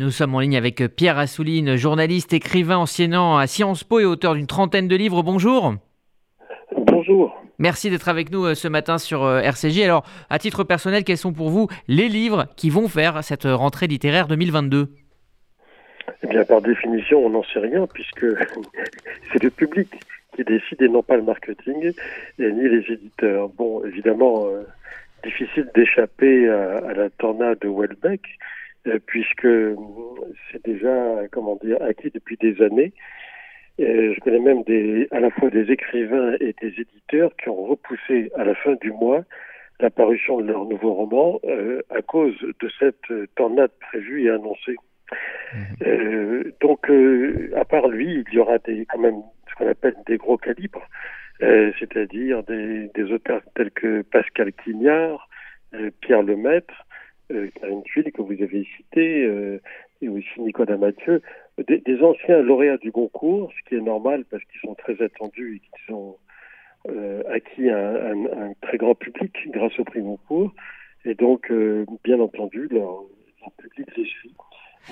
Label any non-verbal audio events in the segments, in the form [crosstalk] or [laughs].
Nous sommes en ligne avec Pierre Assouline, journaliste, écrivain, enseignant à Sciences Po et auteur d'une trentaine de livres. Bonjour. Bonjour. Merci d'être avec nous euh, ce matin sur euh, RCJ. Alors, à titre personnel, quels sont pour vous les livres qui vont faire cette rentrée littéraire 2022 Eh bien, par définition, on n'en sait rien puisque [laughs] c'est le public qui décide et non pas le marketing et ni les éditeurs. Bon, évidemment, euh, difficile d'échapper à, à, la tornade de Welbeck euh, puisque c'est déjà, comment dire, acquis depuis des années. Euh, je connais même des, à la fois des écrivains et des éditeurs qui ont repoussé à la fin du mois la parution de leur nouveau roman euh, à cause de cette tornade prévue et annoncée. Mmh. Euh, donc, euh, à part lui, il y aura des, quand même ce qu'on appelle des gros calibres, euh, c'est-à-dire des, des, auteurs tels que Pascal Quignard, Pierre Lemaître, euh, Karine Tuile que vous avez cité, euh, et aussi Nicolas Mathieu, des, anciens lauréats du Goncourt, ce qui est normal parce qu'ils sont très attendus et qu'ils ont euh, acquis un, très grand public grâce au prix Goncourt, et donc, euh, bien entendu, leur, public les suit.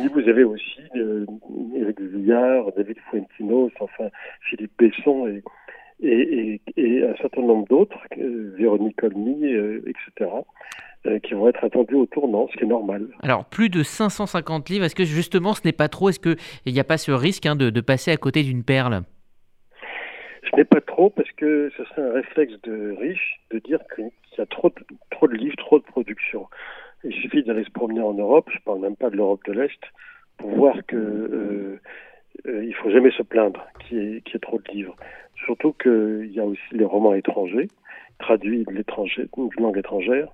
Mais vous avez aussi euh, Éric Vuillard, David Fuentinos, enfin Philippe Besson et, et, et, et un certain nombre d'autres, euh, Véronique Olmy, euh, etc qui vont être attendus au tournant, ce qui est normal. Alors, plus de 550 livres, est-ce que justement ce n'est pas trop? Est-ce qu'il n'y a pas ce risque hein, de, de, passer à côté d'une perle? Ce n'est pas trop parce que ce serait un réflexe de riche de dire qu'il y a trop de, trop de livres, trop de production. Il suffit d'aller se promener en Europe, je ne parle même pas de l'Europe de l'Est, pour voir que euh, euh, il faut jamais se plaindre qu'il y, qu y, ait trop de livres. Surtout qu'il y a aussi les romans étrangers, traduits de l'étranger, d'une langue étrangère,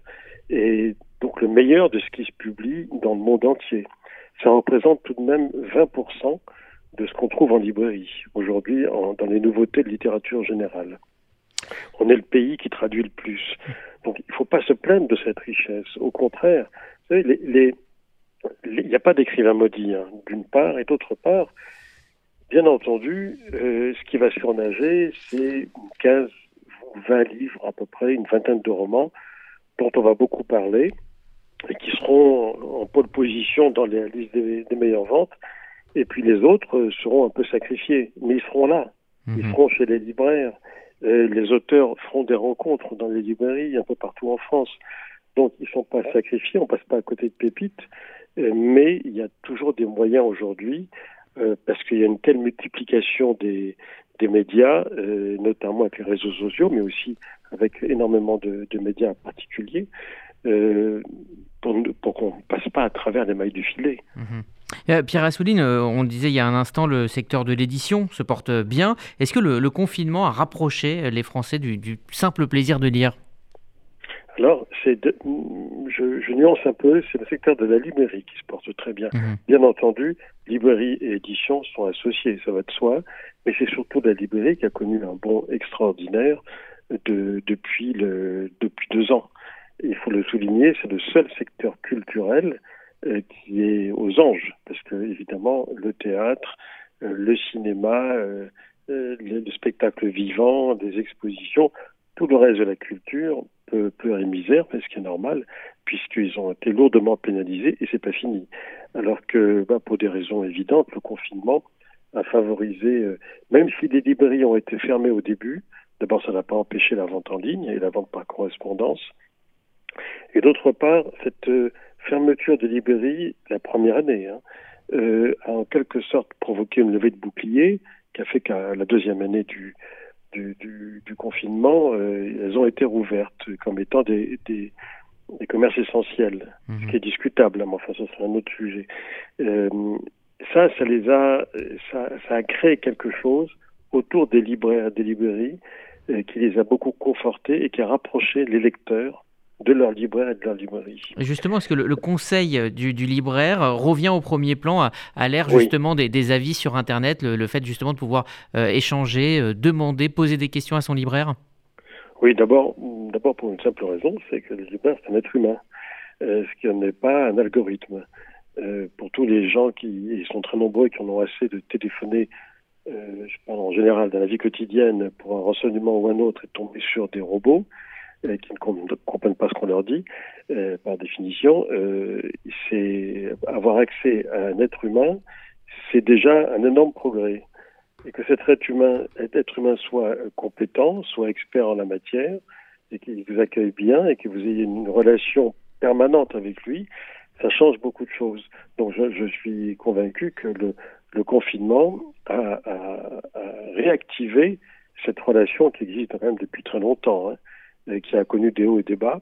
et donc le meilleur de ce qui se publie dans le monde entier. Ça représente tout de même 20% de ce qu'on trouve en librairie aujourd'hui dans les nouveautés de littérature générale. On est le pays qui traduit le plus. Donc il ne faut pas se plaindre de cette richesse. Au contraire, vous savez, il n'y a pas d'écrivain maudit, hein, d'une part, et d'autre part, bien entendu, euh, ce qui va surnager, c'est 15 ou 20 livres à peu près, une vingtaine de romans, dont on va beaucoup parler et qui seront en pole position dans les listes des, des meilleures ventes. Et puis les autres seront un peu sacrifiés, mais ils seront là. Mmh. Ils seront chez les libraires. Et les auteurs feront des rencontres dans les librairies un peu partout en France. Donc ils ne sont pas sacrifiés, on passe pas à côté de pépites, mais il y a toujours des moyens aujourd'hui euh, parce qu'il y a une telle multiplication des, des médias, euh, notamment avec les réseaux sociaux, mais aussi avec énormément de, médias particuliers, euh, pour, qu'on ne passe pas à travers les mailles du filet. Mmh. Pierre Assouline, on disait il y a un instant, le secteur de l'édition se porte bien. Est-ce que le, confinement a rapproché les Français du simple plaisir de lire? Alors, c'est je, je, nuance un peu, c'est le secteur de la librairie qui se porte très bien. Mmh. Bien entendu, librairie et édition sont associés, ça va de soi, mais c'est surtout la librairie qui a connu un bond extraordinaire de, depuis, le, depuis deux ans. Il faut le souligner, c'est le seul secteur culturel euh, qui est aux anges, parce que évidemment, le théâtre, euh, le cinéma, euh, le, le spectacle vivant, des expositions, tout le reste de la culture peut pleurer misère, mais ce qui est normal, puisqu'ils ont été lourdement pénalisés et c'est pas fini. Alors que, bah, pour des raisons évidentes, le confinement a favorisé, euh, même si les librairies ont été fermées au début, d'abord ça n'a pas empêché la vente en ligne et la vente par correspondance, et d'autre part, cette euh, fermeture des librairies, la première année, hein, euh, a en quelque sorte provoqué une levée de bouclier qui a fait qu'à la deuxième année du confinement, euh, elles ont été rouvertes comme étant des, des, des commerces essentiels, mmh. ce qui est discutable, mais enfin ça c'est un autre sujet. Euh, ça, ça les a, ça, ça, a créé quelque chose autour des libraires, des librairies, euh, qui les a beaucoup confortés et qui a rapproché les lecteurs de leur libraire et de leur librairie. Justement, est-ce que le, le conseil du, du, libraire revient au premier plan à, à l'ère justement des, des, avis sur Internet, le, le, fait justement de pouvoir euh, échanger, euh, demander, poser des questions à son libraire? Oui, d'abord, d'abord pour une simple raison, c'est que le libraire c'est un être humain, euh, ce qui n'est pas un algorithme. Euh, pour tous les gens qui ils sont très nombreux et qui en ont assez de téléphoner euh, je parle en général dans la vie quotidienne pour un renseignement ou un autre et tomber sur des robots, euh, qui ne comprennent pas ce qu'on leur dit, euh, par définition, c'est avoir accès à un être humain, c'est déjà un énorme progrès. Et que cet être humain, être humain soit compétent, soit expert en la matière, et qu'il vous accueille bien, et que vous ayez une relation permanente avec lui, ça change beaucoup de choses. Donc je, je suis convaincu que le, le confinement a, a, a, réactivé cette relation qui existe quand même depuis très longtemps, hein, qui a connu des hauts et des bas,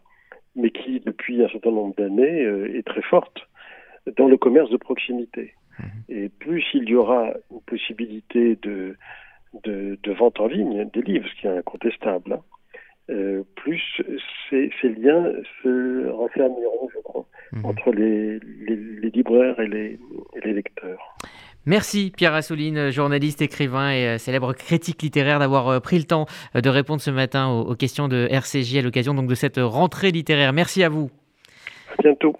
mais qui depuis un certain nombre d'années euh, est très forte dans le commerce de proximité. Mmh. Et plus il y aura une possibilité de, de, de vente en ligne des livres, ce qui est incontestable, hein, euh, plus ces, ces, liens se renfermeront, je crois, mmh. entre les, les, les, libraires et les, et les lecteurs. Merci Pierre Assouline, journaliste, écrivain et euh, célèbre critique littéraire, d'avoir euh, pris le temps de répondre ce matin aux, questions de RCJ à l'occasion de cette rentrée littéraire. Merci à vous. À bientôt.